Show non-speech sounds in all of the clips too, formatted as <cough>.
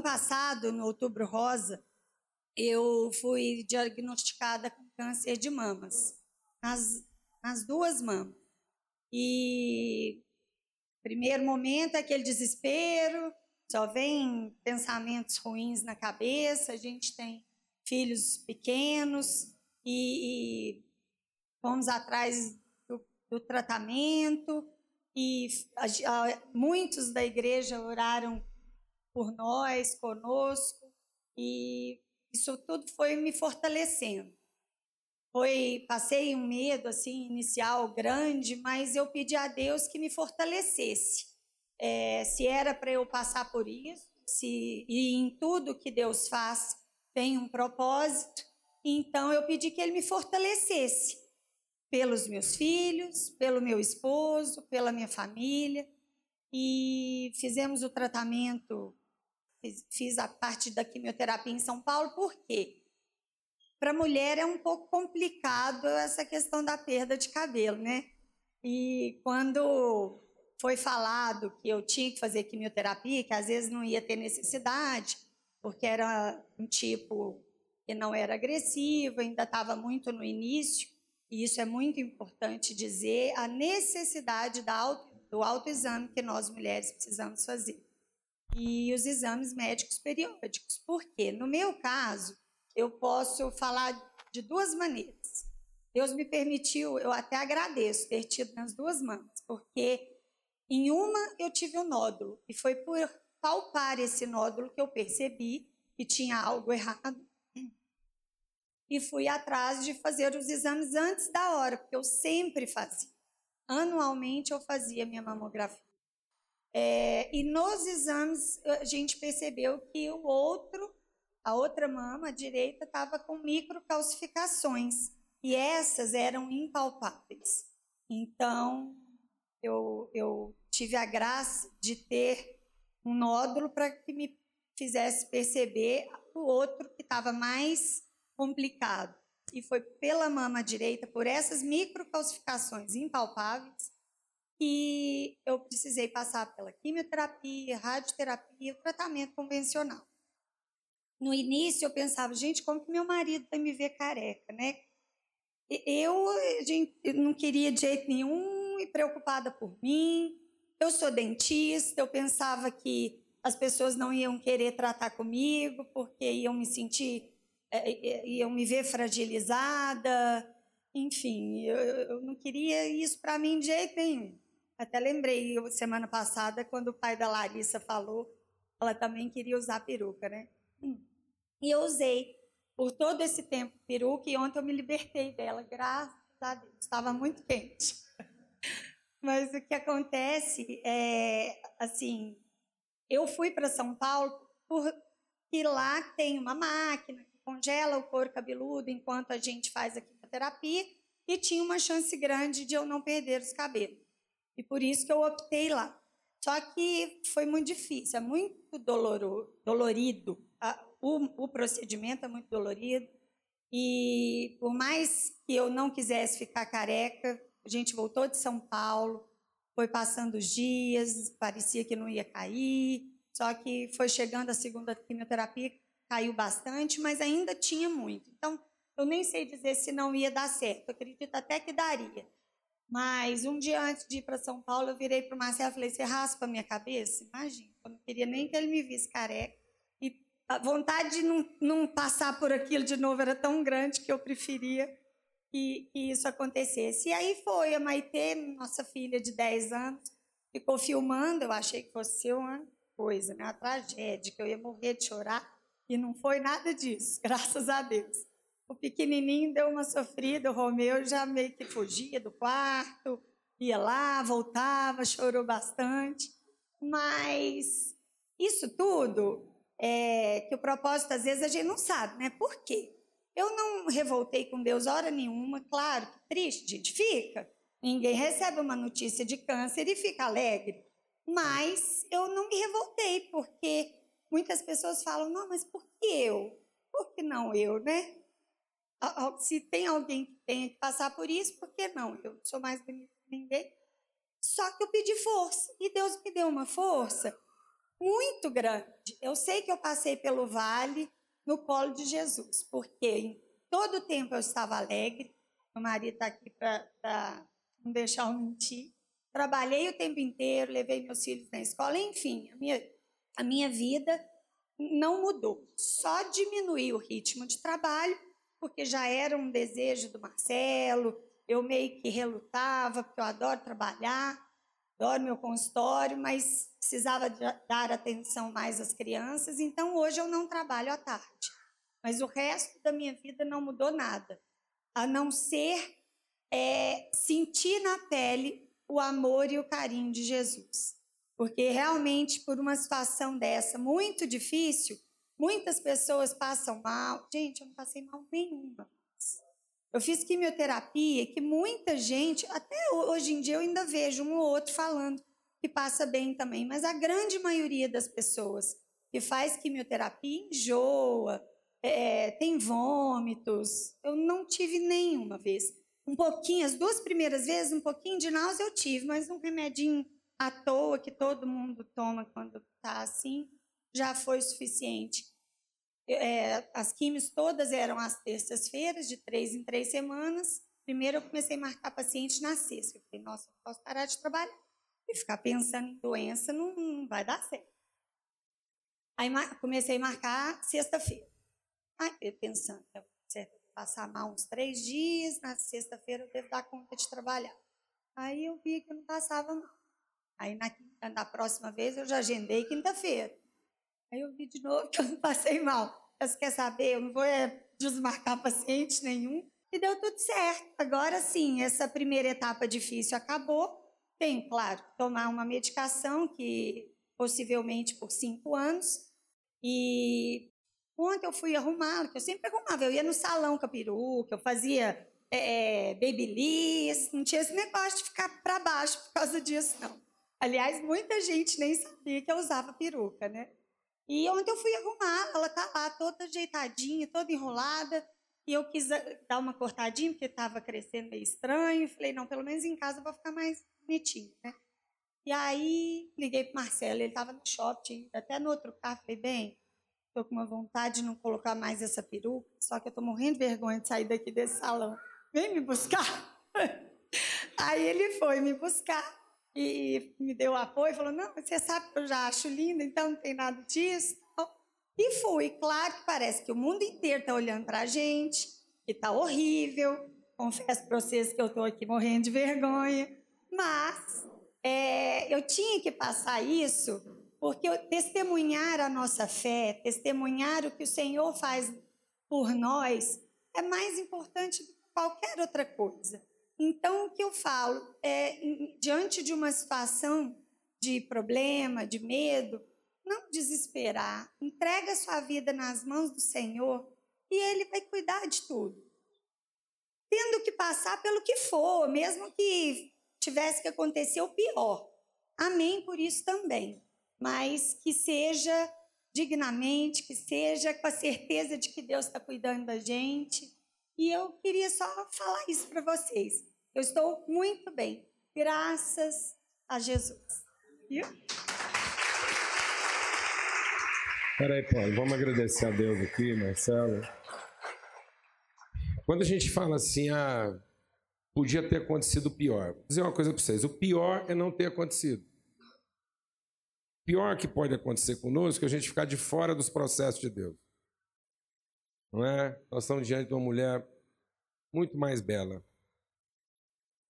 Ano passado, no Outubro Rosa, eu fui diagnosticada com câncer de mamas, nas, nas duas mamas. E primeiro momento aquele desespero, só vem pensamentos ruins na cabeça, a gente tem filhos pequenos e, e fomos atrás do, do tratamento e a, a, muitos da igreja oraram por nós, conosco e isso tudo foi me fortalecendo. Foi, passei um medo assim inicial grande, mas eu pedi a Deus que me fortalecesse. É, se era para eu passar por isso, se e em tudo que Deus faz tem um propósito, então eu pedi que Ele me fortalecesse pelos meus filhos, pelo meu esposo, pela minha família e fizemos o tratamento Fiz, fiz a parte da quimioterapia em São Paulo, por quê? Para mulher é um pouco complicado essa questão da perda de cabelo, né? E quando foi falado que eu tinha que fazer quimioterapia, que às vezes não ia ter necessidade, porque era um tipo que não era agressivo, ainda estava muito no início, e isso é muito importante dizer, a necessidade auto, do autoexame que nós mulheres precisamos fazer e os exames médicos periódicos. Porque, no meu caso, eu posso falar de duas maneiras. Deus me permitiu, eu até agradeço ter tido nas duas mãos, porque em uma eu tive um nódulo, e foi por palpar esse nódulo que eu percebi que tinha algo errado. E fui atrás de fazer os exames antes da hora, porque eu sempre fazia. Anualmente eu fazia minha mamografia. É, e nos exames a gente percebeu que o outro, a outra mama, a direita, estava com microcalcificações e essas eram impalpáveis. Então eu, eu tive a graça de ter um nódulo para que me fizesse perceber o outro que estava mais complicado. E foi pela mama direita, por essas microcalcificações impalpáveis, e eu precisei passar pela quimioterapia, radioterapia, tratamento convencional. No início eu pensava, gente, como que meu marido vai me ver careca, né? Eu gente, não queria de jeito nenhum e preocupada por mim. Eu sou dentista, eu pensava que as pessoas não iam querer tratar comigo porque iam me sentir, é, é, iam me ver fragilizada. Enfim, eu, eu não queria isso para mim de jeito nenhum. Até lembrei semana passada quando o pai da Larissa falou, ela também queria usar peruca, né? Hum. E eu usei por todo esse tempo peruca e ontem eu me libertei dela, graças a Deus. Estava muito quente. <laughs> Mas o que acontece é, assim, eu fui para São Paulo porque lá tem uma máquina que congela o couro cabeludo enquanto a gente faz a quimioterapia e tinha uma chance grande de eu não perder os cabelos. E por isso que eu optei lá. Só que foi muito difícil, é muito dolorido. O, o procedimento é muito dolorido. E por mais que eu não quisesse ficar careca, a gente voltou de São Paulo, foi passando os dias, parecia que não ia cair. Só que foi chegando a segunda quimioterapia, caiu bastante, mas ainda tinha muito. Então, eu nem sei dizer se não ia dar certo. Acredito até que daria. Mas um dia antes de ir para São Paulo, eu virei para o Marcelo e falei: Você raspa a minha cabeça? Imagina, eu não queria nem que ele me visse careca. E a vontade de não, não passar por aquilo de novo era tão grande que eu preferia que, que isso acontecesse. E aí foi, a Maitê, nossa filha de 10 anos, ficou filmando. Eu achei que fosse uma coisa, né? uma tragédia, que eu ia morrer de chorar. E não foi nada disso, <laughs> graças a Deus. O pequenininho deu uma sofrida, o Romeu já meio que fugia do quarto, ia lá, voltava, chorou bastante. Mas isso tudo é que o propósito, às vezes, a gente não sabe, né? Por quê? Eu não revoltei com Deus hora nenhuma, claro triste, gente fica. Ninguém recebe uma notícia de câncer e fica alegre. Mas eu não me revoltei, porque muitas pessoas falam, não, mas por que eu? Por que não eu, né? Se tem alguém que tenha que passar por isso, por que não? Eu sou mais bonita que ninguém. Só que eu pedi força e Deus me deu uma força muito grande. Eu sei que eu passei pelo vale no colo de Jesus, porque em todo o tempo eu estava alegre. Meu marido está aqui para não deixar eu mentir. Trabalhei o tempo inteiro, levei meus filhos na escola, enfim, a minha, a minha vida não mudou. Só diminuiu o ritmo de trabalho, porque já era um desejo do Marcelo, eu meio que relutava, porque eu adoro trabalhar, adoro meu consultório, mas precisava dar atenção mais às crianças, então hoje eu não trabalho à tarde. Mas o resto da minha vida não mudou nada, a não ser é, sentir na pele o amor e o carinho de Jesus. Porque realmente, por uma situação dessa muito difícil, muitas pessoas passam mal. Gente, eu não passei mal nenhuma. Eu fiz quimioterapia que muita gente, até hoje em dia eu ainda vejo um ou outro falando que passa bem também, mas a grande maioria das pessoas que faz quimioterapia enjoa, é, tem vômitos. Eu não tive nenhuma vez um pouquinho, as duas primeiras vezes, um pouquinho de náusea eu tive, mas um remedinho à toa que todo mundo toma quando está assim, já foi suficiente. É, as químios todas eram às terças-feiras, de três em três semanas. Primeiro eu comecei a marcar paciente na sexta. Eu falei, nossa, não posso parar de trabalhar. E ficar pensando em doença não, não vai dar certo. Aí comecei a marcar sexta-feira. Aí pensando, certo, passar mal uns três dias, na sexta-feira eu devo dar conta de trabalhar. Aí eu vi que eu não passava mal. Aí na, na próxima vez eu já agendei quinta-feira. Aí eu vi de novo <laughs> que eu não passei mal. Você quer saber? Eu não vou é, desmarcar paciente nenhum. E deu tudo certo. Agora sim, essa primeira etapa difícil acabou. Tenho, claro, tomar uma medicação que possivelmente por cinco anos. E Ontem eu fui arrumar, que eu sempre arrumava. Eu ia no salão com a peruca, eu fazia é, é, babyliss, não tinha esse negócio de ficar para baixo por causa disso, não. Aliás, muita gente nem sabia que eu usava peruca, né? E ontem eu fui arrumar, ela tá lá toda ajeitadinha, toda enrolada, e eu quis eh, dar uma cortadinha, porque estava crescendo meio estranho. Falei, não, pelo menos em casa eu vou ficar mais bonitinho, né? E aí liguei para Marcelo, ele estava no shopping, até no outro carro, falei, bem, Estou com uma vontade de não colocar mais essa peruca, só que eu estou morrendo de vergonha de sair daqui desse salão. Vem me buscar. <laughs> Aí ele foi me buscar e me deu apoio, falou: Não, você sabe que eu já acho linda, então não tem nada disso. E fui. Claro que parece que o mundo inteiro está olhando para a gente, que está horrível. Confesso para vocês que eu estou aqui morrendo de vergonha. Mas é, eu tinha que passar isso porque testemunhar a nossa fé, testemunhar o que o Senhor faz por nós, é mais importante do que qualquer outra coisa. Então, o que eu falo é, diante de uma situação de problema, de medo, não desesperar. Entrega a sua vida nas mãos do Senhor e Ele vai cuidar de tudo. Tendo que passar pelo que for, mesmo que tivesse que acontecer o pior. Amém por isso também mas que seja dignamente, que seja com a certeza de que Deus está cuidando da gente. E eu queria só falar isso para vocês. Eu estou muito bem, graças a Jesus. Viu? Peraí, Paulo, vamos agradecer a Deus aqui, Marcelo. Quando a gente fala assim, ah, podia ter acontecido pior. Vou dizer uma coisa para vocês: o pior é não ter acontecido pior que pode acontecer conosco é a gente ficar de fora dos processos de Deus. Não é? Nós estamos diante de uma mulher muito mais bela.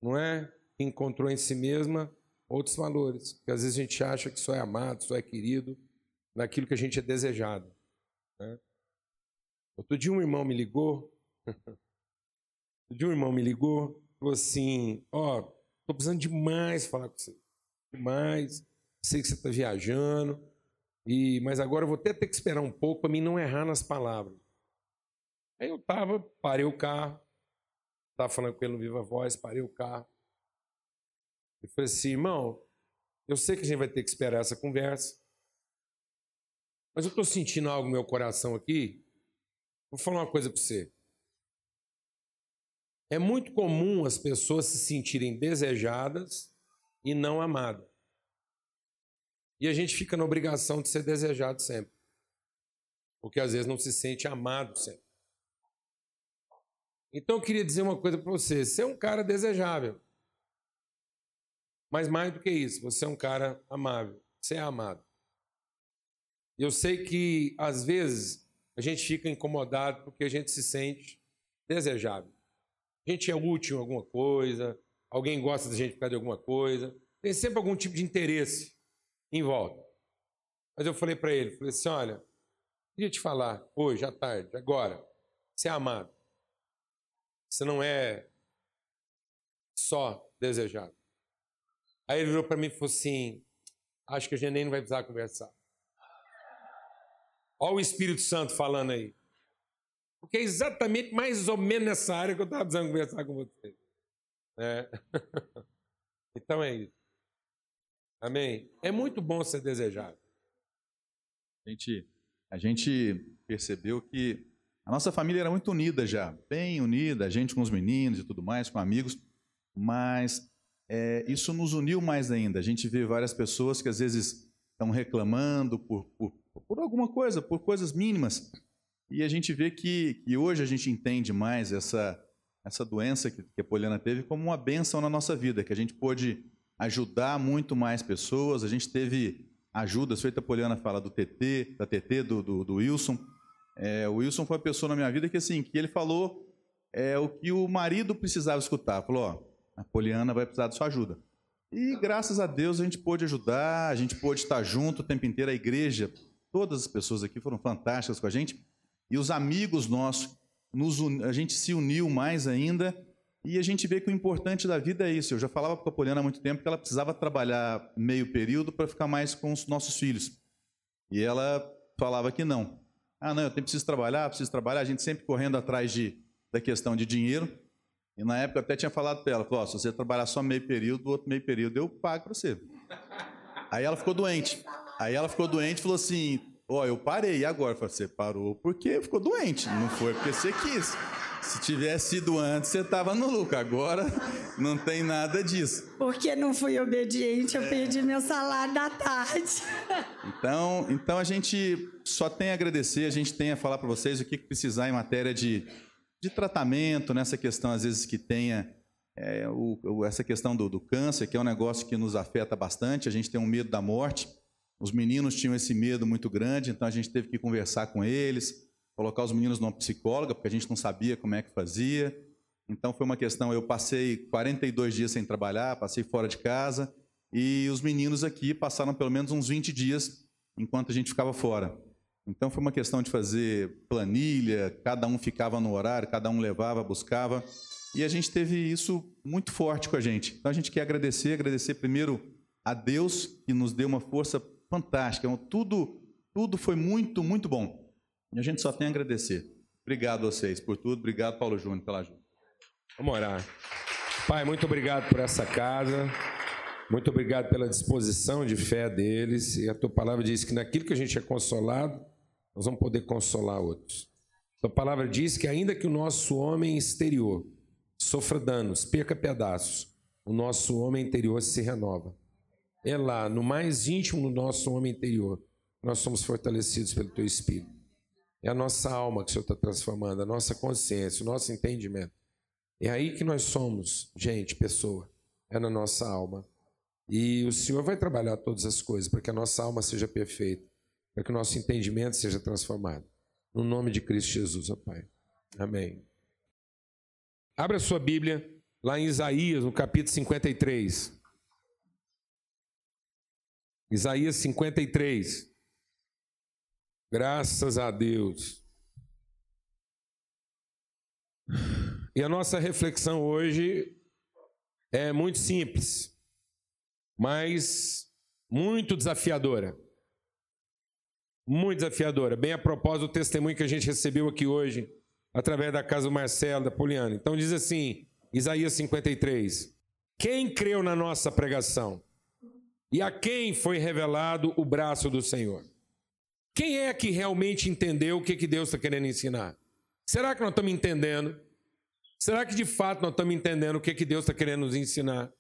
Não é? Que encontrou em si mesma outros valores. Porque às vezes a gente acha que só é amado, só é querido naquilo que a gente é desejado. Né? Outro dia um irmão me ligou. <laughs> Outro dia um irmão me ligou, falou assim: Ó, oh, tô precisando demais falar com você. Demais sei que você está viajando, e mas agora eu vou até ter que esperar um pouco para mim não errar nas palavras. Aí eu tava, parei o carro, estava falando com ele no Viva Voz, parei o carro. E falei assim, irmão, eu sei que a gente vai ter que esperar essa conversa, mas eu estou sentindo algo no meu coração aqui. Vou falar uma coisa para você. É muito comum as pessoas se sentirem desejadas e não amadas. E a gente fica na obrigação de ser desejado sempre. Porque às vezes não se sente amado sempre. Então eu queria dizer uma coisa para você: você é um cara desejável. Mas mais do que isso, você é um cara amável. Você é amado. Eu sei que às vezes a gente fica incomodado porque a gente se sente desejável. A gente é útil em alguma coisa, alguém gosta da gente por causa de alguma coisa, tem sempre algum tipo de interesse em volta. Mas eu falei para ele, falei assim, olha, queria te falar hoje, à tarde, agora, você é amado. Você não é só desejado. Aí ele virou para mim e falou assim, acho que a gente nem vai precisar conversar. Olha o Espírito Santo falando aí. Porque é exatamente mais ou menos nessa área que eu estava precisando conversar com você. É. <laughs> então é isso. Amém? É muito bom ser desejado. Gente, a gente percebeu que a nossa família era muito unida já, bem unida, a gente com os meninos e tudo mais, com amigos, mas é, isso nos uniu mais ainda. A gente vê várias pessoas que às vezes estão reclamando por, por, por alguma coisa, por coisas mínimas, e a gente vê que, que hoje a gente entende mais essa, essa doença que, que a Poliana teve como uma benção na nossa vida, que a gente pôde ajudar muito mais pessoas. A gente teve ajudas, feita a Poliana fala do TT, da TT, do, do, do Wilson. É, o Wilson foi uma pessoa na minha vida que assim, que ele falou é, o que o marido precisava escutar. Falou, ó, a Poliana vai precisar da sua ajuda. E graças a Deus a gente pôde ajudar, a gente pôde estar junto o tempo inteiro, a igreja, todas as pessoas aqui foram fantásticas com a gente. E os amigos nossos, nos, a gente se uniu mais ainda e a gente vê que o importante da vida é isso. Eu já falava para a Poliana há muito tempo que ela precisava trabalhar meio período para ficar mais com os nossos filhos. E ela falava que não. Ah, não, eu preciso trabalhar, preciso trabalhar. A gente sempre correndo atrás de, da questão de dinheiro. E na época eu até tinha falado para ela, falou, oh, se você trabalhar só meio período, o outro meio período eu pago para você. Aí ela ficou doente. Aí ela ficou doente e falou assim, Ó, oh, eu parei, e agora? falei, você parou porque ficou doente, não foi porque você quis. Se tivesse sido antes, você estava no lucro. Agora não tem nada disso. Porque não fui obediente, eu perdi meu salário da tarde. Então, então a gente só tem a agradecer, a gente tem a falar para vocês o que precisar em matéria de, de tratamento, nessa questão, às vezes, que tenha é, o, essa questão do, do câncer, que é um negócio que nos afeta bastante, a gente tem um medo da morte. Os meninos tinham esse medo muito grande, então a gente teve que conversar com eles, colocar os meninos numa psicóloga, porque a gente não sabia como é que fazia. Então foi uma questão, eu passei 42 dias sem trabalhar, passei fora de casa, e os meninos aqui passaram pelo menos uns 20 dias enquanto a gente ficava fora. Então foi uma questão de fazer planilha, cada um ficava no horário, cada um levava, buscava, e a gente teve isso muito forte com a gente. Então a gente quer agradecer, agradecer primeiro a Deus que nos deu uma força fantástica. Então, tudo, tudo foi muito, muito bom. E a gente só tem a agradecer. Obrigado a vocês por tudo. Obrigado, Paulo Júnior, pela ajuda. Vamos orar. Pai, muito obrigado por essa casa. Muito obrigado pela disposição de fé deles. E a tua palavra diz que naquilo que a gente é consolado, nós vamos poder consolar outros. A tua palavra diz que ainda que o nosso homem exterior sofra danos, perca pedaços, o nosso homem interior se renova é lá, no mais íntimo do nosso homem interior, nós somos fortalecidos pelo Teu Espírito. É a nossa alma que o Senhor está transformando, a nossa consciência, o nosso entendimento. É aí que nós somos, gente, pessoa. É na nossa alma. E o Senhor vai trabalhar todas as coisas para que a nossa alma seja perfeita, para que o nosso entendimento seja transformado. No nome de Cristo Jesus, ó Pai. Amém. Abra sua Bíblia lá em Isaías, no capítulo 53. Isaías 53. Graças a Deus. E a nossa reflexão hoje é muito simples, mas muito desafiadora. Muito desafiadora. Bem a propósito do testemunho que a gente recebeu aqui hoje, através da casa do Marcelo, da Poliana. Então diz assim, Isaías 53. Quem creu na nossa pregação? E a quem foi revelado o braço do Senhor? Quem é que realmente entendeu o que, que Deus está querendo ensinar? Será que nós estamos entendendo? Será que de fato nós estamos entendendo o que, que Deus está querendo nos ensinar?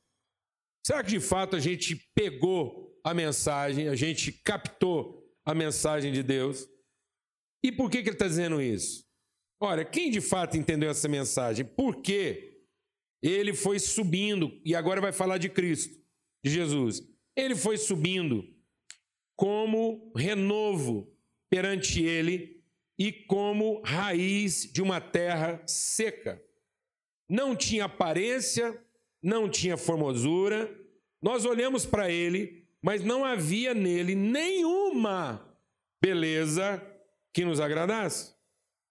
Será que de fato a gente pegou a mensagem, a gente captou a mensagem de Deus. E por que, que ele está dizendo isso? Olha, quem de fato entendeu essa mensagem? Por quê? Ele foi subindo, e agora vai falar de Cristo, de Jesus. Ele foi subindo como renovo perante ele e como raiz de uma terra seca. Não tinha aparência, não tinha formosura. Nós olhamos para ele, mas não havia nele nenhuma beleza que nos agradasse.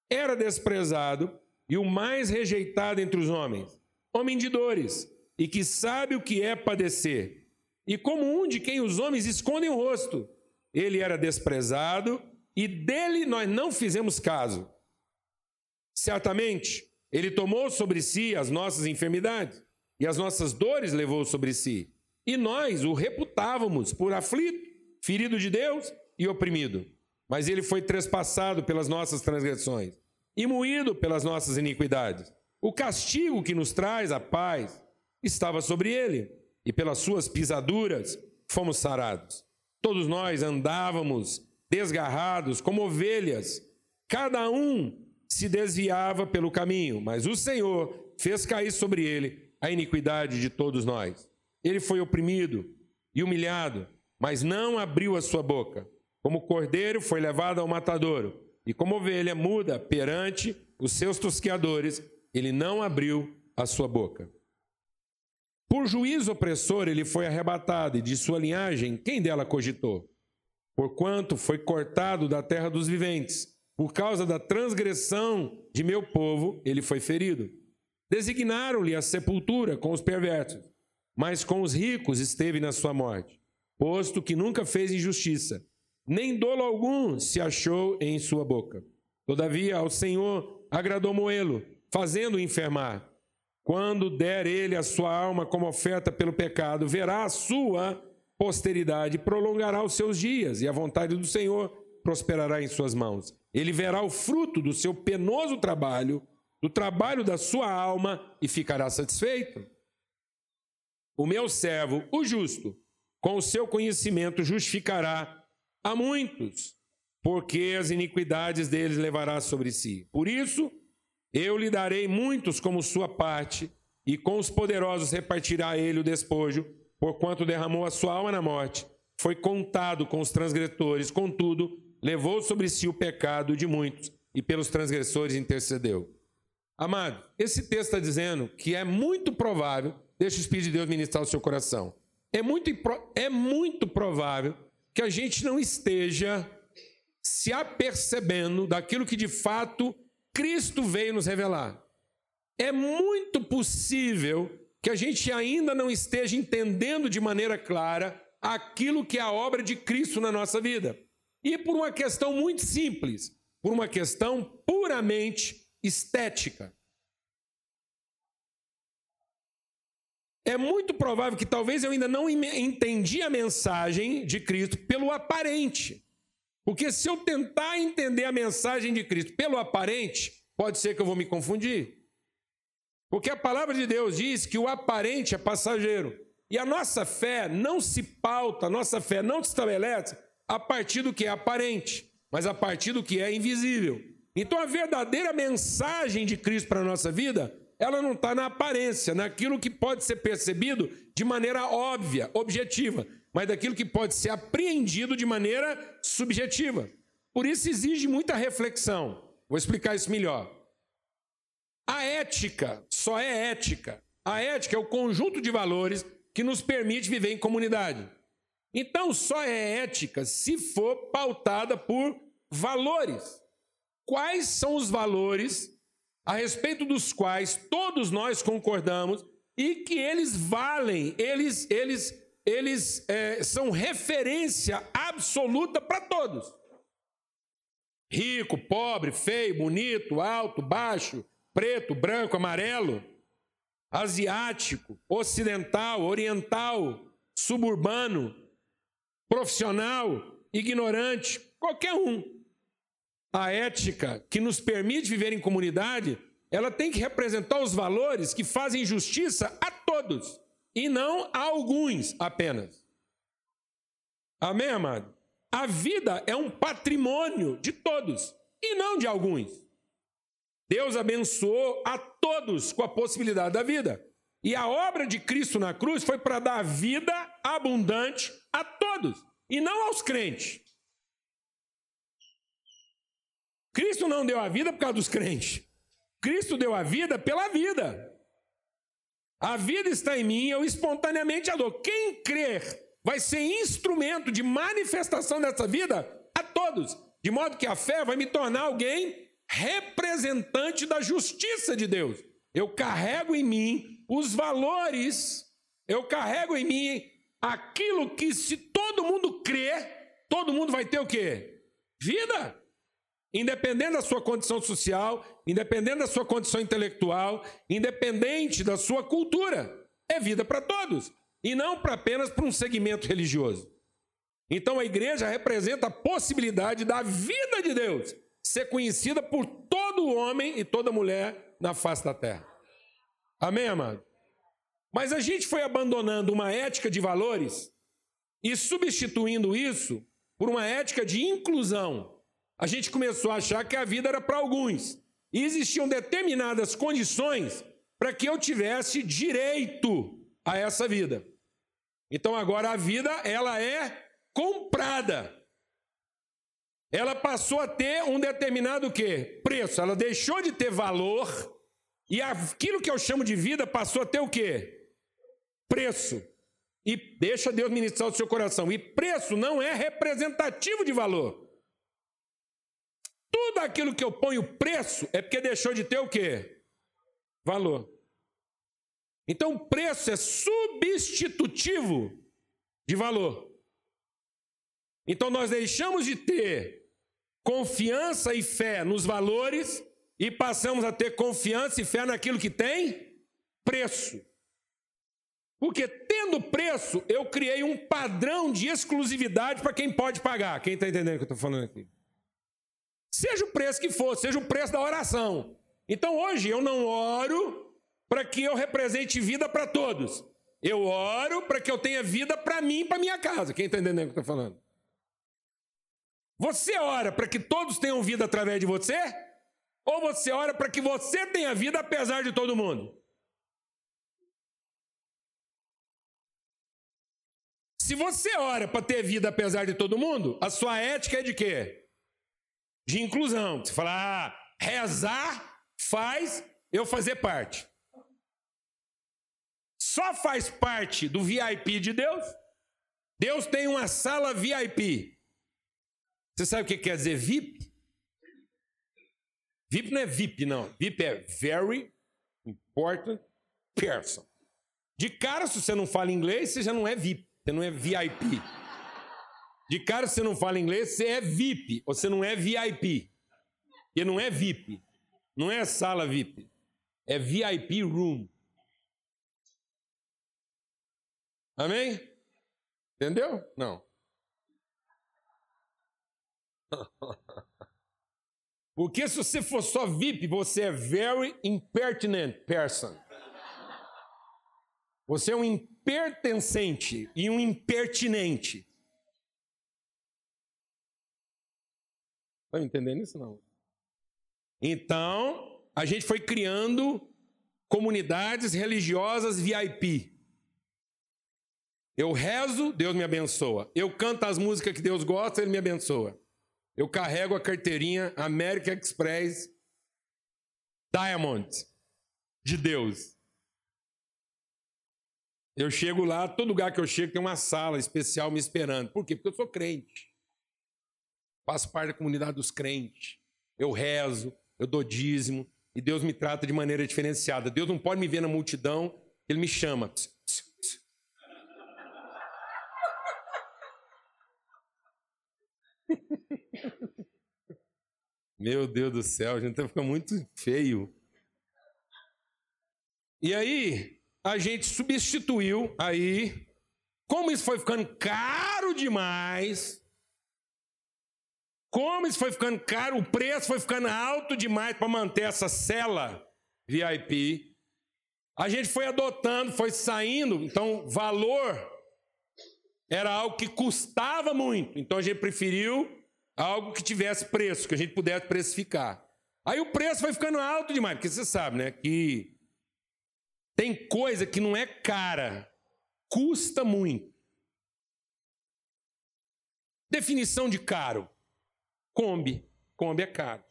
Era desprezado e o mais rejeitado entre os homens, homem de dores e que sabe o que é padecer. E como um de quem os homens escondem o rosto, ele era desprezado e dele nós não fizemos caso. Certamente, ele tomou sobre si as nossas enfermidades e as nossas dores levou sobre si. E nós o reputávamos por aflito, ferido de Deus e oprimido. Mas ele foi trespassado pelas nossas transgressões e moído pelas nossas iniquidades. O castigo que nos traz a paz estava sobre ele, e pelas suas pisaduras fomos sarados. Todos nós andávamos desgarrados como ovelhas, cada um se desviava pelo caminho, mas o Senhor fez cair sobre ele a iniquidade de todos nós. Ele foi oprimido e humilhado, mas não abriu a sua boca. Como cordeiro foi levado ao matadouro, e como ovelha muda perante os seus tosqueadores, ele não abriu a sua boca. Por juízo opressor ele foi arrebatado, e de sua linhagem, quem dela cogitou? Porquanto foi cortado da terra dos viventes, por causa da transgressão de meu povo, ele foi ferido. Designaram-lhe a sepultura com os perversos, mas com os ricos esteve na sua morte, posto que nunca fez injustiça, nem dolo algum se achou em sua boca. Todavia, ao Senhor agradou Moelo, fazendo-o enfermar. Quando der ele a sua alma como oferta pelo pecado, verá a sua posteridade, prolongará os seus dias, e a vontade do Senhor prosperará em suas mãos. Ele verá o fruto do seu penoso trabalho, do trabalho da sua alma, e ficará satisfeito. O meu servo, o justo, com o seu conhecimento justificará a muitos, porque as iniquidades deles levará sobre si. Por isso, eu lhe darei muitos como sua parte, e com os poderosos repartirá ele o despojo, porquanto derramou a sua alma na morte. Foi contado com os transgressores, contudo, levou sobre si o pecado de muitos, e pelos transgressores intercedeu. Amado, esse texto está dizendo que é muito provável, deixa o Espírito de Deus ministrar o seu coração, é muito, é muito provável que a gente não esteja se apercebendo daquilo que de fato Cristo veio nos revelar. É muito possível que a gente ainda não esteja entendendo de maneira clara aquilo que é a obra de Cristo na nossa vida. E por uma questão muito simples, por uma questão puramente estética. é muito provável que talvez eu ainda não entendi a mensagem de Cristo pelo aparente. Porque se eu tentar entender a mensagem de Cristo pelo aparente, pode ser que eu vou me confundir. Porque a palavra de Deus diz que o aparente é passageiro. E a nossa fé não se pauta, a nossa fé não se estabelece a partir do que é aparente, mas a partir do que é invisível. Então a verdadeira mensagem de Cristo para a nossa vida ela não está na aparência, naquilo que pode ser percebido de maneira óbvia, objetiva, mas daquilo que pode ser apreendido de maneira subjetiva. Por isso exige muita reflexão. Vou explicar isso melhor. A ética só é ética. A ética é o conjunto de valores que nos permite viver em comunidade. Então, só é ética se for pautada por valores. Quais são os valores a respeito dos quais todos nós concordamos e que eles valem, eles, eles, eles é, são referência absoluta para todos. Rico, pobre, feio, bonito, alto, baixo, preto, branco, amarelo, asiático, ocidental, oriental, suburbano, profissional, ignorante, qualquer um a ética que nos permite viver em comunidade, ela tem que representar os valores que fazem justiça a todos e não a alguns apenas. Amém, amado? A vida é um patrimônio de todos e não de alguns. Deus abençoou a todos com a possibilidade da vida. E a obra de Cristo na cruz foi para dar vida abundante a todos e não aos crentes. Cristo não deu a vida por causa dos crentes. Cristo deu a vida pela vida. A vida está em mim, eu espontaneamente a dou. Quem crer vai ser instrumento de manifestação dessa vida a todos, de modo que a fé vai me tornar alguém representante da justiça de Deus. Eu carrego em mim os valores, eu carrego em mim aquilo que se todo mundo crer, todo mundo vai ter o quê? Vida. Independente da sua condição social, independente da sua condição intelectual, independente da sua cultura, é vida para todos e não para apenas para um segmento religioso. Então a igreja representa a possibilidade da vida de Deus ser conhecida por todo homem e toda mulher na face da terra. Amém, amado? Mas a gente foi abandonando uma ética de valores e substituindo isso por uma ética de inclusão. A gente começou a achar que a vida era para alguns. E existiam determinadas condições para que eu tivesse direito a essa vida. Então agora a vida ela é comprada. Ela passou a ter um determinado quê? Preço. Ela deixou de ter valor e aquilo que eu chamo de vida passou a ter o quê? Preço. E deixa Deus ministrar o seu coração. E preço não é representativo de valor. Tudo aquilo que eu ponho preço é porque deixou de ter o quê? Valor. Então, preço é substitutivo de valor. Então, nós deixamos de ter confiança e fé nos valores e passamos a ter confiança e fé naquilo que tem preço. Porque tendo preço, eu criei um padrão de exclusividade para quem pode pagar. Quem está entendendo o que eu estou falando aqui? Seja o preço que for, seja o preço da oração. Então hoje eu não oro para que eu represente vida para todos. Eu oro para que eu tenha vida para mim e para minha casa. Quem está entendendo o que eu estou falando? Você ora para que todos tenham vida através de você? Ou você ora para que você tenha vida apesar de todo mundo? Se você ora para ter vida apesar de todo mundo, a sua ética é de quê? De inclusão. Você fala, ah, rezar faz eu fazer parte só faz parte do VIP de Deus. Deus tem uma sala VIP. Você sabe o que quer dizer VIP? VIP não é VIP, não. VIP é Very Important Person. De cara, se você não fala inglês, você já não é VIP, você não é VIP. De cara, você não fala inglês, você é VIP, você não é VIP. E não é VIP, não é sala VIP, é VIP Room. Amém? Entendeu? Não. <laughs> Porque se você for só VIP, você é very impertinent person. Você é um impertencente e um impertinente. Está entendendo isso não? Então, a gente foi criando comunidades religiosas VIP. Eu rezo, Deus me abençoa. Eu canto as músicas que Deus gosta, Ele me abençoa. Eu carrego a carteirinha American Express Diamond de Deus. Eu chego lá, todo lugar que eu chego tem uma sala especial me esperando. Por quê? Porque eu sou crente. Faço parte da comunidade dos crentes. Eu rezo, eu dou dízimo e Deus me trata de maneira diferenciada. Deus não pode me ver na multidão, Ele me chama. <laughs> Meu Deus do céu, a gente tá ficando muito feio. E aí, a gente substituiu aí, como isso foi ficando caro demais, como isso foi ficando caro, o preço foi ficando alto demais para manter essa cela VIP, a gente foi adotando, foi saindo, então valor era algo que custava muito. Então a gente preferiu algo que tivesse preço, que a gente pudesse precificar. Aí o preço foi ficando alto demais, porque você sabe, né, que tem coisa que não é cara, custa muito. Definição de caro: Kombi. Kombi é caro.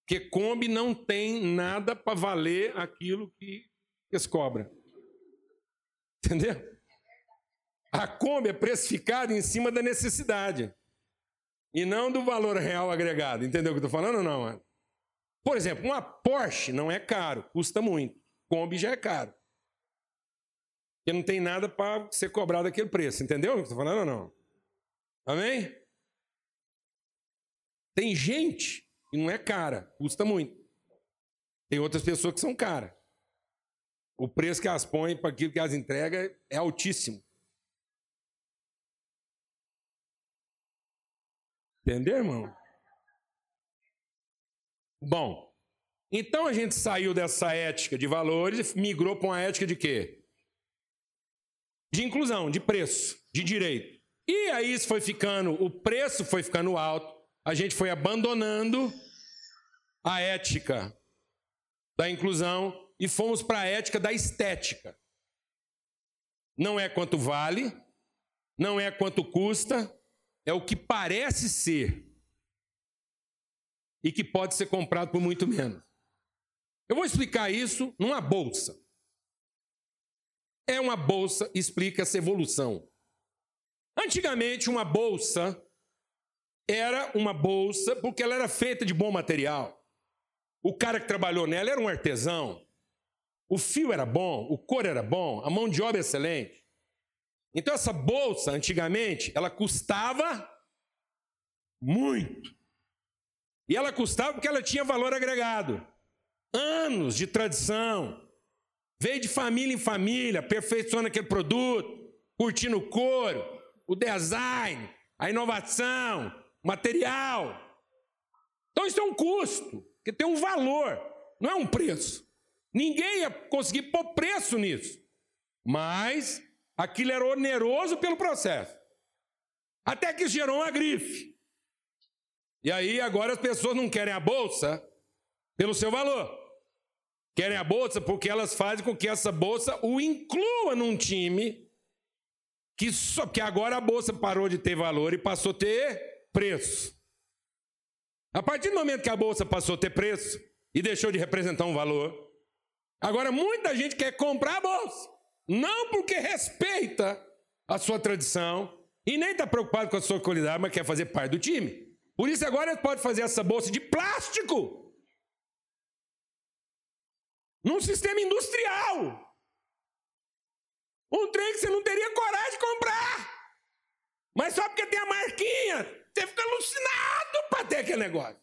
Porque Kombi não tem nada para valer aquilo que eles cobram. Entendeu? A Kombi é precificada em cima da necessidade e não do valor real agregado. Entendeu o que eu estou falando ou não? Mano? Por exemplo, uma Porsche não é caro, custa muito. Kombi já é caro. Porque não tem nada para ser cobrado aquele preço. Entendeu o que eu estou falando ou não? Amém? Tem gente que não é cara, custa muito. Tem outras pessoas que são caras. O preço que elas põem para aquilo que elas entregam é altíssimo. Entendeu, irmão? Bom, então a gente saiu dessa ética de valores e migrou para uma ética de quê? De inclusão, de preço, de direito. E aí isso foi ficando, o preço foi ficando alto, a gente foi abandonando a ética da inclusão e fomos para a ética da estética. Não é quanto vale, não é quanto custa, é o que parece ser e que pode ser comprado por muito menos. Eu vou explicar isso numa bolsa. É uma bolsa, explica essa evolução. Antigamente, uma bolsa era uma bolsa porque ela era feita de bom material. O cara que trabalhou nela era um artesão. O fio era bom, o cor era bom, a mão de obra excelente. Então essa bolsa, antigamente, ela custava muito. E ela custava porque ela tinha valor agregado. Anos de tradição. Veio de família em família, perfeicionando aquele produto, curtindo o couro, o design, a inovação, material. Então isso é um custo, que tem um valor, não é um preço. Ninguém ia conseguir pôr preço nisso. Mas aquilo era oneroso pelo processo. Até que gerou uma grife. E aí agora as pessoas não querem a bolsa pelo seu valor. Querem a bolsa porque elas fazem com que essa bolsa o inclua num time que só que agora a bolsa parou de ter valor e passou a ter preço. A partir do momento que a bolsa passou a ter preço e deixou de representar um valor, agora muita gente quer comprar a bolsa, não porque respeita a sua tradição e nem está preocupado com a sua qualidade, mas quer fazer parte do time. Por isso agora pode fazer essa bolsa de plástico. Num sistema industrial. Um trem que você não teria coragem de comprar. Mas só porque tem a marquinha, você fica alucinado para ter aquele negócio.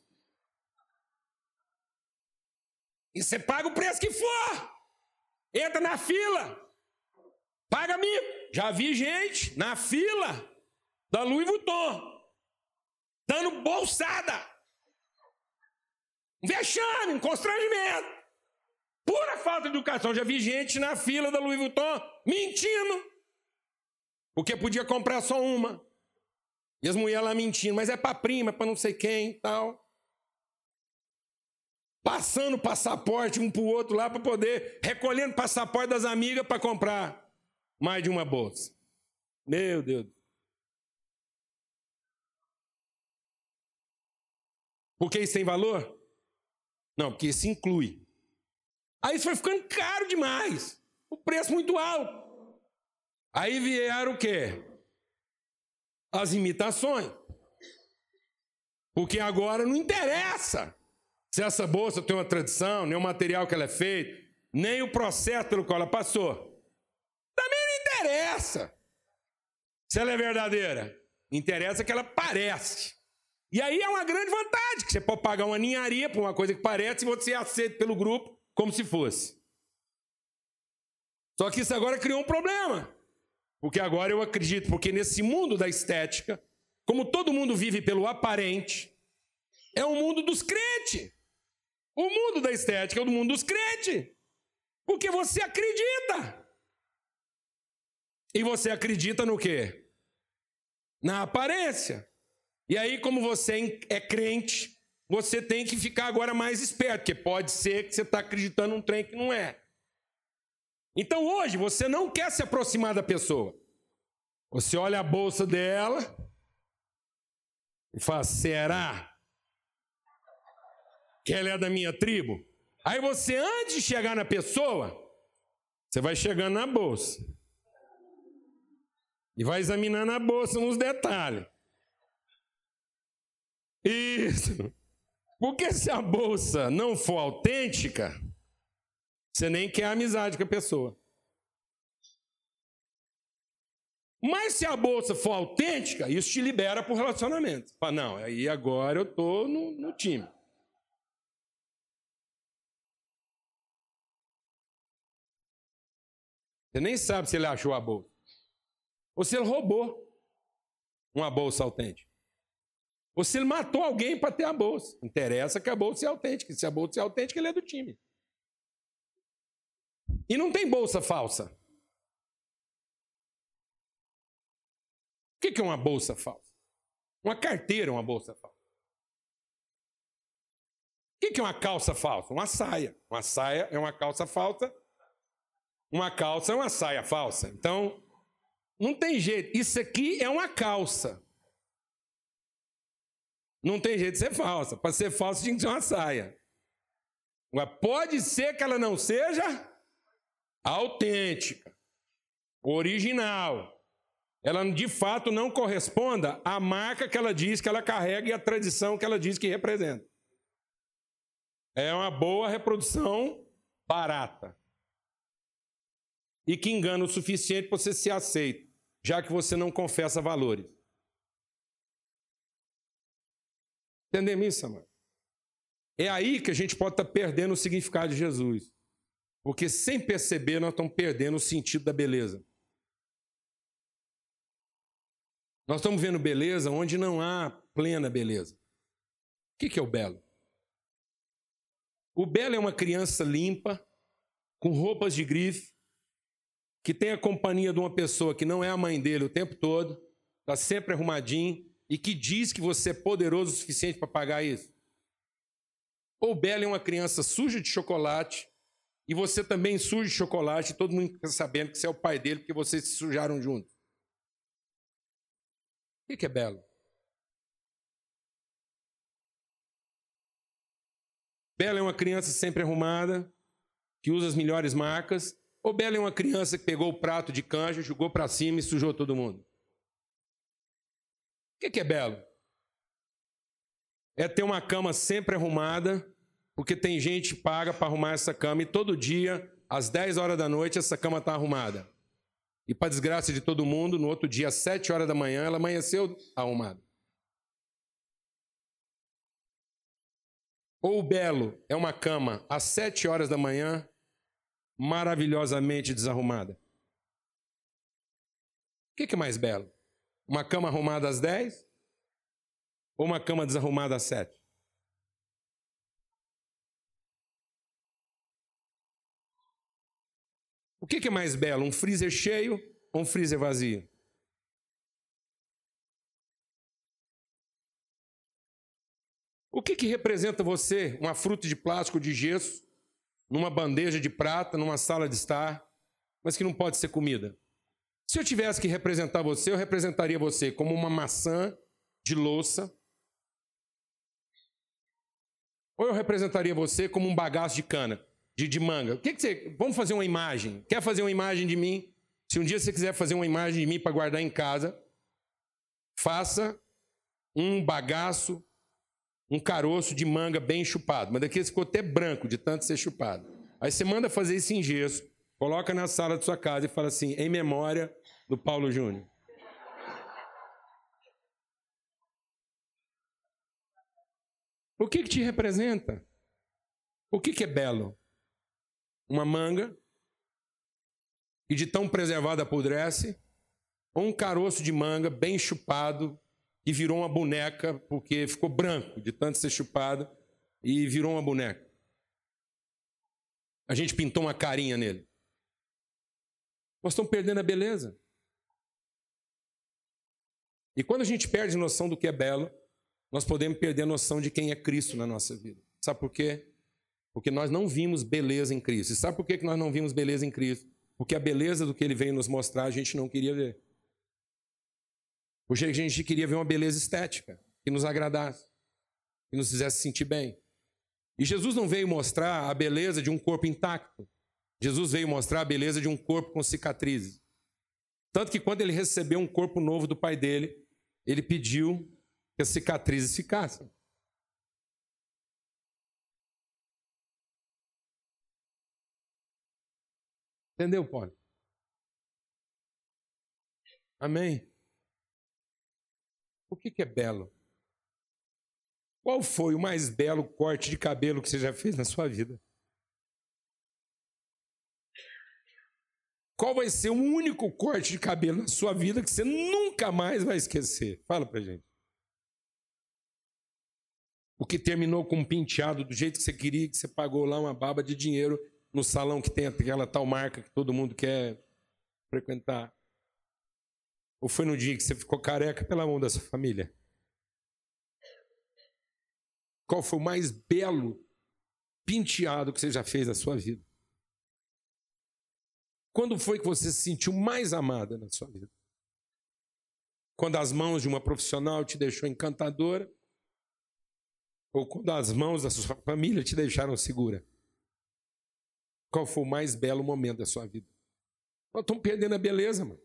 E você paga o preço que for. Entra na fila. Paga mico. Já vi gente na fila da Louis Vuitton dando bolsada. Um vexame, um constrangimento. Pura falta de educação. Já vi gente na fila da Louis Vuitton mentindo. Porque podia comprar só uma. E as mulheres lá mentindo, mas é para prima, para não sei quem tal. Passando passaporte um para o outro lá para poder, recolhendo passaporte das amigas para comprar mais de uma bolsa. Meu Deus. Porque isso tem valor? Não, porque isso inclui. Aí isso foi ficando caro demais. O preço muito alto. Aí vieram o quê? As imitações. Porque agora não interessa se essa bolsa tem uma tradição, nem o material que ela é feita, nem o processo pelo qual ela passou. Também não interessa se ela é verdadeira. Interessa que ela parece. E aí é uma grande vantagem, que você pode pagar uma ninharia por uma coisa que parece e você é aceito pelo grupo como se fosse. Só que isso agora criou um problema. Porque agora eu acredito, porque nesse mundo da estética, como todo mundo vive pelo aparente, é o mundo dos crentes. O mundo da estética é o mundo dos crentes. Porque você acredita. E você acredita no quê? Na aparência. E aí, como você é crente, você tem que ficar agora mais esperto, porque pode ser que você está acreditando num trem que não é. Então hoje você não quer se aproximar da pessoa. Você olha a bolsa dela e fala: será que ela é da minha tribo? Aí você, antes de chegar na pessoa, você vai chegando na bolsa. E vai examinando a bolsa nos detalhes. Isso. Porque se a bolsa não for autêntica, você nem quer amizade com a pessoa. Mas se a bolsa for autêntica, isso te libera para o relacionamento. Fala, não, aí agora eu estou no, no time. Você nem sabe se ele achou a bolsa. Ou se ele roubou uma bolsa autêntica. Ou se ele matou alguém para ter a bolsa. Interessa que a bolsa é autêntica. Se a bolsa é autêntica, ele é do time. E não tem bolsa falsa. O que é uma bolsa falsa? Uma carteira é uma bolsa falsa. O que é uma calça falsa? Uma saia. Uma saia é uma calça falsa. Uma calça é uma saia falsa. Então, não tem jeito. Isso aqui é uma calça. Não tem jeito de ser falsa. Para ser falsa tinha que ser uma saia. Pode ser que ela não seja autêntica, original. Ela de fato não corresponda à marca que ela diz que ela carrega e à tradição que ela diz que representa. É uma boa reprodução barata. E que engana o suficiente para você ser aceito, já que você não confessa valores. Entendemos isso, amado? É aí que a gente pode estar perdendo o significado de Jesus. Porque sem perceber, nós estamos perdendo o sentido da beleza. Nós estamos vendo beleza onde não há plena beleza. O que é o belo? O belo é uma criança limpa, com roupas de grife, que tem a companhia de uma pessoa que não é a mãe dele o tempo todo, está sempre arrumadinho e que diz que você é poderoso o suficiente para pagar isso. Ou belo é uma criança suja de chocolate, e você também suja chocolate, todo mundo fica sabendo que você é o pai dele porque vocês se sujaram juntos. O que é belo? Bela é uma criança sempre arrumada, que usa as melhores marcas, ou Bela é uma criança que pegou o prato de canja, jogou para cima e sujou todo mundo? O que é belo? É ter uma cama sempre arrumada, porque tem gente que paga para arrumar essa cama e todo dia, às 10 horas da noite, essa cama está arrumada. E para desgraça de todo mundo, no outro dia, às 7 horas da manhã, ela amanheceu arrumada. Ou o belo é uma cama às 7 horas da manhã, maravilhosamente desarrumada. O que é mais belo? Uma cama arrumada às 10 ou uma cama desarrumada às 7? O que é mais belo, um freezer cheio ou um freezer vazio? O que, que representa você, uma fruta de plástico de gesso, numa bandeja de prata, numa sala de estar, mas que não pode ser comida? Se eu tivesse que representar você, eu representaria você como uma maçã de louça. Ou eu representaria você como um bagaço de cana de, de manga. O que, que você. Vamos fazer uma imagem. Quer fazer uma imagem de mim? Se um dia você quiser fazer uma imagem de mim para guardar em casa, faça um bagaço, um caroço de manga bem chupado. Mas daqui ficou até branco de tanto ser chupado. Aí você manda fazer isso em gesso, coloca na sala de sua casa e fala assim, em memória do Paulo Júnior. O que, que te representa? O que, que é belo? Uma manga e de tão preservada apodrece, ou um caroço de manga bem chupado e virou uma boneca porque ficou branco de tanto ser chupado e virou uma boneca. A gente pintou uma carinha nele. Nós estamos perdendo a beleza. E quando a gente perde noção do que é belo, nós podemos perder a noção de quem é Cristo na nossa vida. Sabe por quê? Porque nós não vimos beleza em Cristo. E sabe por que nós não vimos beleza em Cristo? Porque a beleza do que ele veio nos mostrar a gente não queria ver. Porque a gente queria ver uma beleza estética, que nos agradasse, que nos fizesse sentir bem. E Jesus não veio mostrar a beleza de um corpo intacto. Jesus veio mostrar a beleza de um corpo com cicatrizes. Tanto que quando ele recebeu um corpo novo do pai dele, ele pediu que as cicatrizes ficassem. Entendeu, Paulo? Amém? O que, que é belo? Qual foi o mais belo corte de cabelo que você já fez na sua vida? Qual vai ser o único corte de cabelo na sua vida que você nunca mais vai esquecer? Fala pra gente. O que terminou com um penteado do jeito que você queria, que você pagou lá uma baba de dinheiro no salão que tem aquela tal marca que todo mundo quer frequentar. Ou foi no dia que você ficou careca pela mão dessa família? Qual foi o mais belo penteado que você já fez na sua vida? Quando foi que você se sentiu mais amada na sua vida? Quando as mãos de uma profissional te deixou encantadora? Ou quando as mãos da sua família te deixaram segura? Qual foi o mais belo momento da sua vida? Nós estamos perdendo a beleza, mano.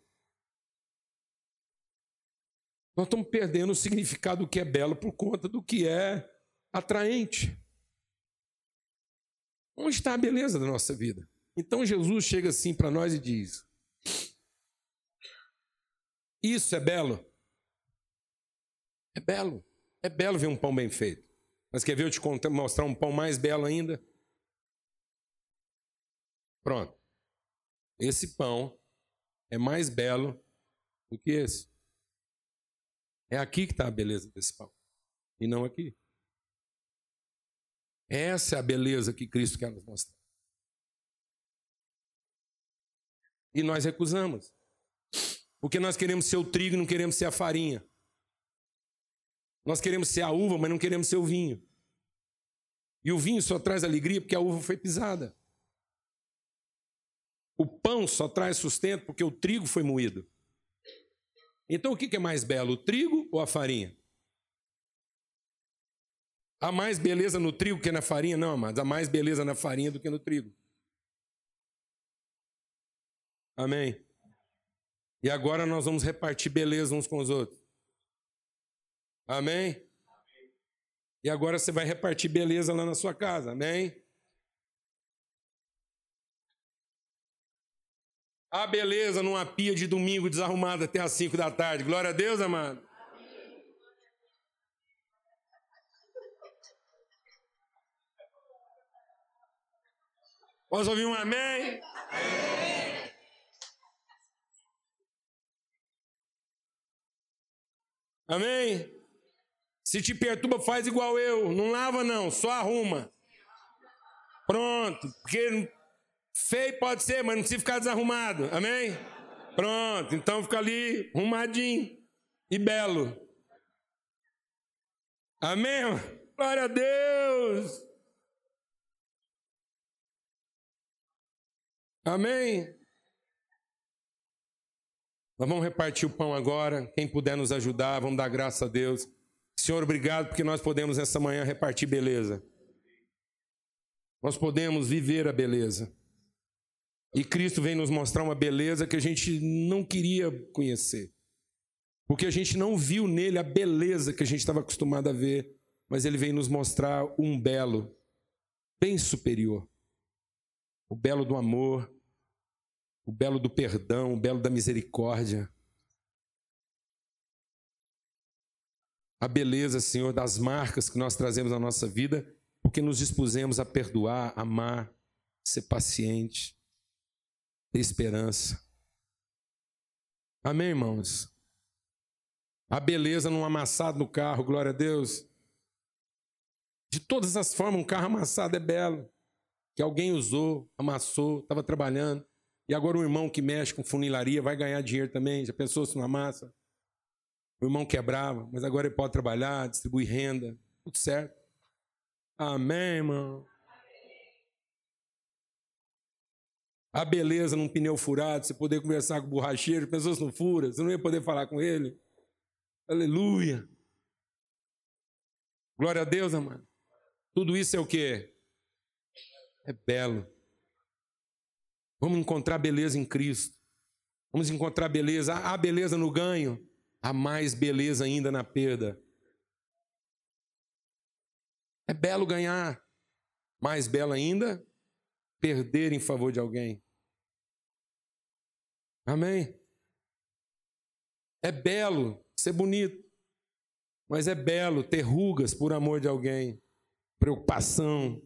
Nós estamos perdendo o significado do que é belo por conta do que é atraente. Onde está a beleza da nossa vida? Então Jesus chega assim para nós e diz: Isso é belo? É belo. É belo ver um pão bem feito. Mas quer ver eu te mostrar um pão mais belo ainda? Pronto. Esse pão é mais belo do que esse. É aqui que está a beleza desse pão. E não aqui. Essa é a beleza que Cristo quer nos mostrar. E nós recusamos. Porque nós queremos ser o trigo não queremos ser a farinha. Nós queremos ser a uva, mas não queremos ser o vinho. E o vinho só traz alegria porque a uva foi pisada. O pão só traz sustento porque o trigo foi moído. Então o que é mais belo, o trigo ou a farinha? Há mais beleza no trigo que na farinha? Não, amados. Há mais beleza na farinha do que no trigo. Amém? E agora nós vamos repartir beleza uns com os outros. Amém? E agora você vai repartir beleza lá na sua casa. Amém? Há beleza numa pia de domingo desarrumada até as 5 da tarde. Glória a Deus, amado. Posso ouvir um amém? amém? Amém? Se te perturba, faz igual eu. Não lava, não, só arruma. Pronto. Porque feio pode ser, mas não precisa ficar desarrumado. Amém? Pronto. Então fica ali arrumadinho e belo. Amém? Glória a Deus. Amém? Nós vamos repartir o pão agora. Quem puder nos ajudar, vamos dar graça a Deus. Senhor, obrigado porque nós podemos nessa manhã repartir beleza. Nós podemos viver a beleza. E Cristo vem nos mostrar uma beleza que a gente não queria conhecer. Porque a gente não viu nele a beleza que a gente estava acostumado a ver. Mas ele vem nos mostrar um belo, bem superior o belo do amor, o belo do perdão, o belo da misericórdia. A beleza, Senhor, das marcas que nós trazemos na nossa vida, porque nos dispusemos a perdoar, amar, ser paciente, esperança. Amém, irmãos? A beleza num amassado no carro, glória a Deus. De todas as formas, um carro amassado é belo que alguém usou, amassou, estava trabalhando, e agora o irmão que mexe com funilaria vai ganhar dinheiro também. Já pensou se não amassa? O irmão quebrava, mas agora ele pode trabalhar, distribuir renda, tudo certo. Amém, irmão. A beleza num pneu furado, você poder conversar com o borracheiro, pessoas não fura, você não ia poder falar com ele. Aleluia. Glória a Deus, amado. Tudo isso é o que? É belo. Vamos encontrar beleza em Cristo. Vamos encontrar beleza. Há beleza no ganho, há mais beleza ainda na perda. É belo ganhar, mais belo ainda perder em favor de alguém. Amém? É belo ser bonito, mas é belo ter rugas por amor de alguém, preocupação.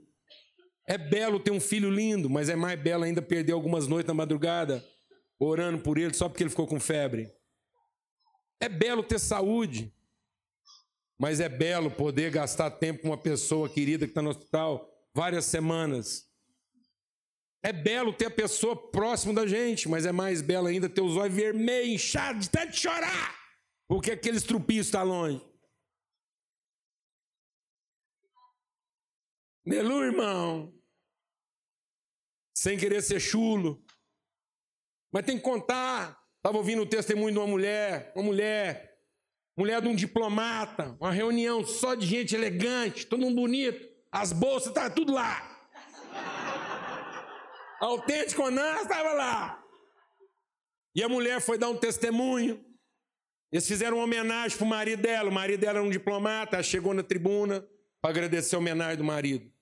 É belo ter um filho lindo, mas é mais belo ainda perder algumas noites na madrugada orando por ele só porque ele ficou com febre. É belo ter saúde, mas é belo poder gastar tempo com uma pessoa querida que está no hospital várias semanas. É belo ter a pessoa próximo da gente, mas é mais belo ainda ter os olhos vermelhos, inchados, de chorar, porque aquele estrupinho está longe. Aleluia, irmão. Sem querer ser chulo. Mas tem que contar. Estava ouvindo o testemunho de uma mulher, uma mulher, mulher de um diplomata, uma reunião só de gente elegante, todo mundo bonito, as bolsas estavam tudo lá. Autêntico Nan estava lá. E a mulher foi dar um testemunho. Eles fizeram uma homenagem para o marido dela. O marido dela era um diplomata, chegou na tribuna para agradecer a homenagem do marido.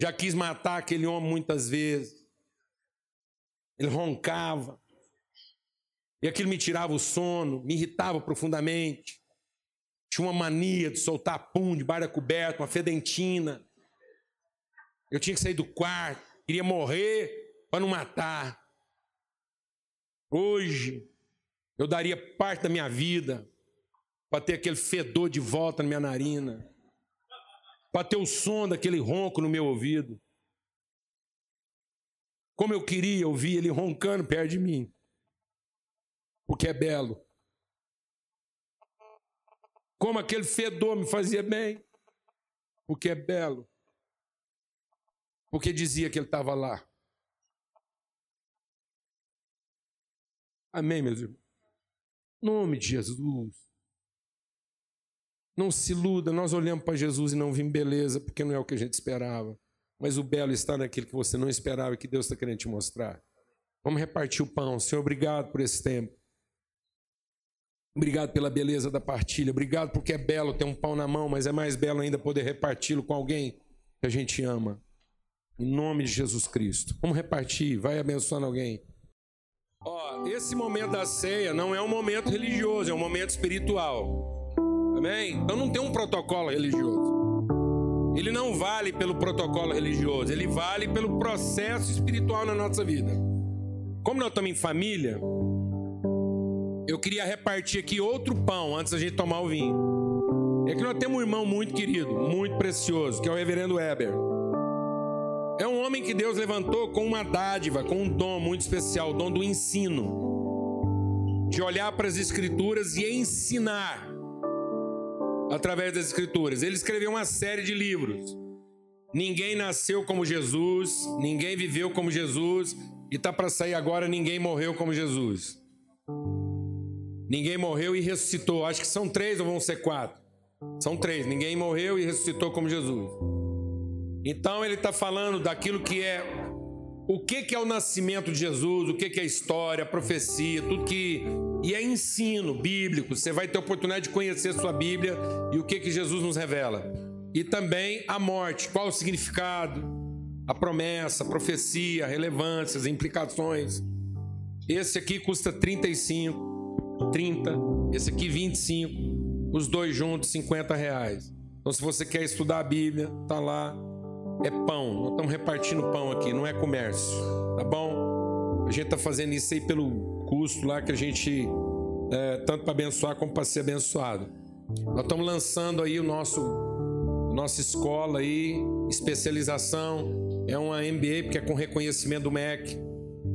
Já quis matar aquele homem muitas vezes. Ele roncava. E aquilo me tirava o sono, me irritava profundamente. Tinha uma mania de soltar pum debaixo da coberta, uma fedentina. Eu tinha que sair do quarto, queria morrer para não matar. Hoje, eu daria parte da minha vida para ter aquele fedor de volta na minha narina, para ter o som daquele ronco no meu ouvido. Como eu queria ouvir ele roncando perto de mim. Porque é belo. Como aquele fedor me fazia bem. Porque é belo. Porque dizia que ele estava lá. Amém, meus irmãos? Nome de Jesus. Não se iluda, nós olhamos para Jesus e não vimos beleza, porque não é o que a gente esperava. Mas o belo está naquilo que você não esperava e que Deus está querendo te mostrar. Vamos repartir o pão. Senhor, obrigado por esse tempo. Obrigado pela beleza da partilha. Obrigado porque é belo ter um pão na mão, mas é mais belo ainda poder reparti-lo com alguém que a gente ama. Em nome de Jesus Cristo. Vamos repartir. Vai abençoando alguém. Ó, esse momento da ceia não é um momento religioso, é um momento espiritual. Amém? Então não tem um protocolo religioso. Ele não vale pelo protocolo religioso, ele vale pelo processo espiritual na nossa vida. Como nós estamos em família, eu queria repartir aqui outro pão antes da gente tomar o vinho. É que nós temos um irmão muito querido, muito precioso, que é o reverendo Weber. Homem que Deus levantou com uma dádiva, com um dom muito especial, o dom do ensino. De olhar para as escrituras e ensinar através das Escrituras. Ele escreveu uma série de livros. Ninguém nasceu como Jesus, ninguém viveu como Jesus, e está para sair agora: Ninguém morreu como Jesus. Ninguém morreu e ressuscitou. Acho que são três ou vão ser quatro? São três. Ninguém morreu e ressuscitou como Jesus. Então ele está falando daquilo que é o que, que é o nascimento de Jesus, o que, que é história, profecia, tudo que. E é ensino bíblico. Você vai ter oportunidade de conhecer sua Bíblia e o que, que Jesus nos revela. E também a morte, qual o significado, a promessa, a profecia, a relevância, as implicações. Esse aqui custa 35, 30, esse aqui 25, os dois juntos 50 reais. Então, se você quer estudar a Bíblia, tá lá é pão. Nós estamos repartindo pão aqui, não é comércio, tá bom? A gente está fazendo isso aí pelo custo lá que a gente, é, tanto para abençoar como para ser abençoado. Nós estamos lançando aí o nosso, nossa escola aí, especialização, é uma MBA, porque é com reconhecimento do MEC,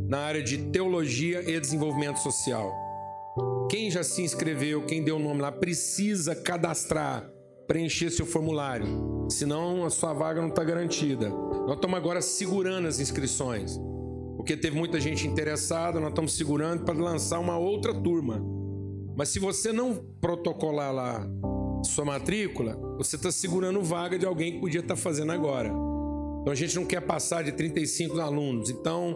na área de teologia e desenvolvimento social. Quem já se inscreveu, quem deu o nome lá, precisa cadastrar, preencher seu formulário. Senão a sua vaga não está garantida. Nós estamos agora segurando as inscrições. Porque teve muita gente interessada, nós estamos segurando para lançar uma outra turma. Mas se você não protocolar lá sua matrícula, você está segurando vaga de alguém que podia estar tá fazendo agora. Então a gente não quer passar de 35 alunos. Então,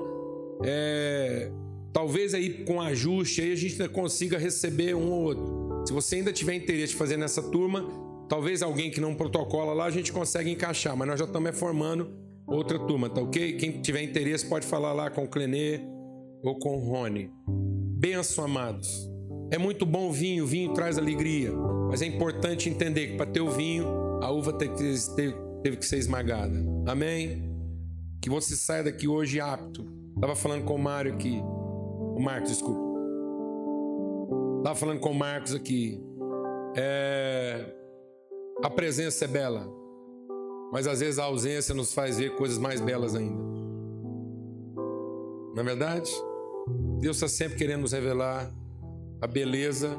é, talvez aí com ajuste aí a gente consiga receber um ou outro. Se você ainda tiver interesse de fazer nessa turma, talvez alguém que não protocola lá a gente consegue encaixar, mas nós já estamos formando outra turma, tá ok? Quem tiver interesse pode falar lá com o Clenê ou com o Rony. Benção, amados. É muito bom o vinho, o vinho traz alegria, mas é importante entender que para ter o vinho, a uva teve, teve que ser esmagada. Amém? Que você saia daqui hoje apto. Estava falando com o Mário aqui. O Marcos, desculpa. Estava falando com o Marcos aqui. É... A presença é bela, mas às vezes a ausência nos faz ver coisas mais belas ainda. Não é verdade? Deus está sempre querendo nos revelar a beleza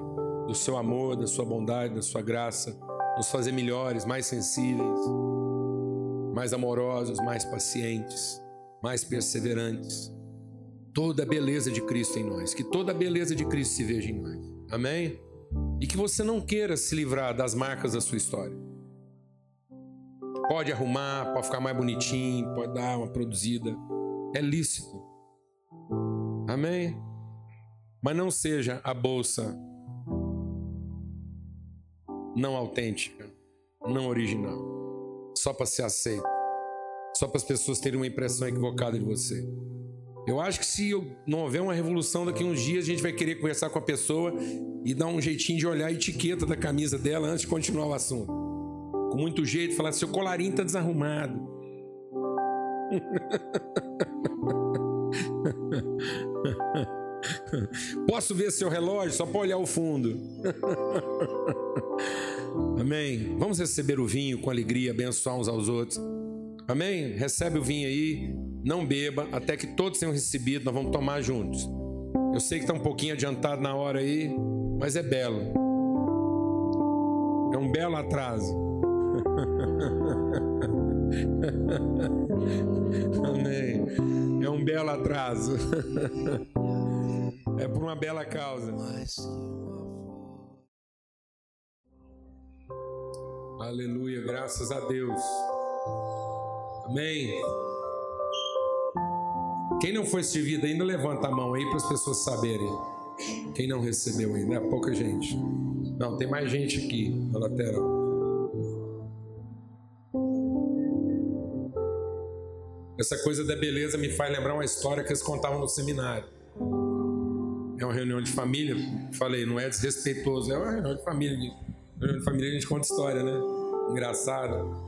do seu amor, da sua bondade, da sua graça, nos fazer melhores, mais sensíveis, mais amorosos, mais pacientes, mais perseverantes. Toda a beleza de Cristo em nós, que toda a beleza de Cristo se veja em nós. Amém? E que você não queira se livrar das marcas da sua história. Pode arrumar, pode ficar mais bonitinho, pode dar uma produzida. É lícito. Amém? Mas não seja a bolsa não autêntica, não original, só para ser aceito, só para as pessoas terem uma impressão equivocada de você. Eu acho que se não houver uma revolução daqui a uns dias, a gente vai querer conversar com a pessoa e dar um jeitinho de olhar a etiqueta da camisa dela antes de continuar o assunto. Com muito jeito, falar: seu colarinho está desarrumado. <laughs> Posso ver seu relógio só para olhar o fundo. <laughs> Amém. Vamos receber o vinho com alegria, abençoar uns aos outros. Amém? Recebe o vinho aí, não beba, até que todos tenham recebido, nós vamos tomar juntos. Eu sei que está um pouquinho adiantado na hora aí, mas é belo. É um belo atraso. <laughs> Amém. É um belo atraso. <laughs> É por uma bela causa. Aleluia, graças a Deus. Amém. Quem não foi servido ainda, levanta a mão aí para as pessoas saberem. Quem não recebeu ainda, é pouca gente. Não, tem mais gente aqui na lateral. Essa coisa da beleza me faz lembrar uma história que eles contavam no seminário é uma reunião de família. Falei, não é desrespeitoso, é uma reunião de família. Reunião de família a gente conta história, né? Engraçado.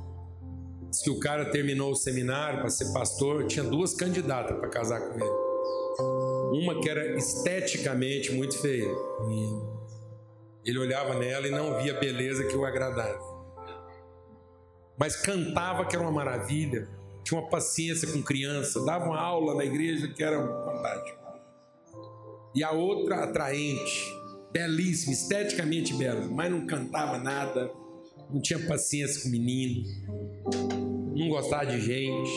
Diz que o cara terminou o seminário para ser pastor, tinha duas candidatas para casar com ele. Uma que era esteticamente muito feia. Ele olhava nela e não via beleza que o agradava. Mas cantava que era uma maravilha, tinha uma paciência com criança, dava uma aula na igreja que era fantástico e a outra atraente, belíssima, esteticamente bela, mas não cantava nada, não tinha paciência com o menino, não gostava de gente.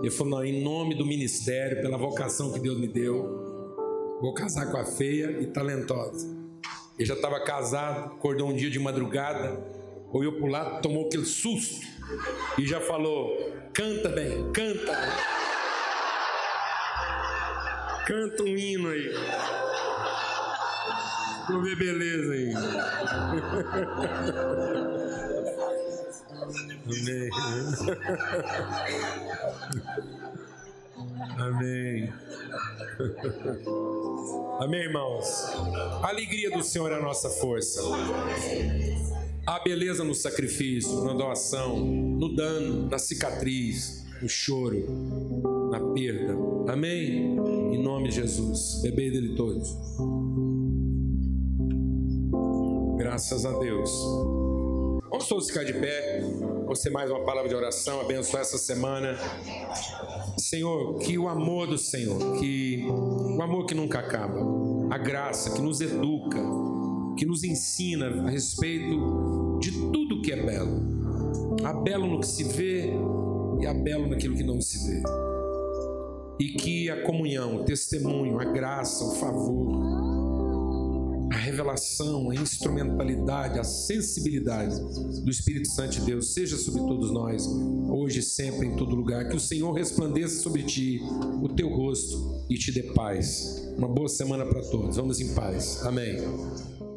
Ele falou: não, em nome do ministério, pela vocação que Deus me deu, vou casar com a feia e talentosa. Ele já estava casado, acordou um dia de madrugada, olhou para o lado, tomou aquele susto e já falou: canta bem, canta. Canta um hino aí. Ver beleza aí. Amém. Amém. Amém, irmãos. A alegria do Senhor é a nossa força. A beleza no sacrifício, na doação, no dano, na cicatriz, no choro, na perda. Amém? Em nome de Jesus. Bebei dele todos. Graças a Deus. Vamos todos ficar de pé. Você mais uma palavra de oração, abençoar essa semana. Senhor, que o amor do Senhor, que o amor que nunca acaba, a graça que nos educa, que nos ensina a respeito de tudo que é belo. Há belo no que se vê e há belo naquilo que não se vê. E que a comunhão, o testemunho, a graça, o favor, a revelação, a instrumentalidade, a sensibilidade do Espírito Santo de Deus seja sobre todos nós, hoje, sempre, em todo lugar. Que o Senhor resplandeça sobre ti o teu rosto e te dê paz. Uma boa semana para todos. Vamos em paz. Amém.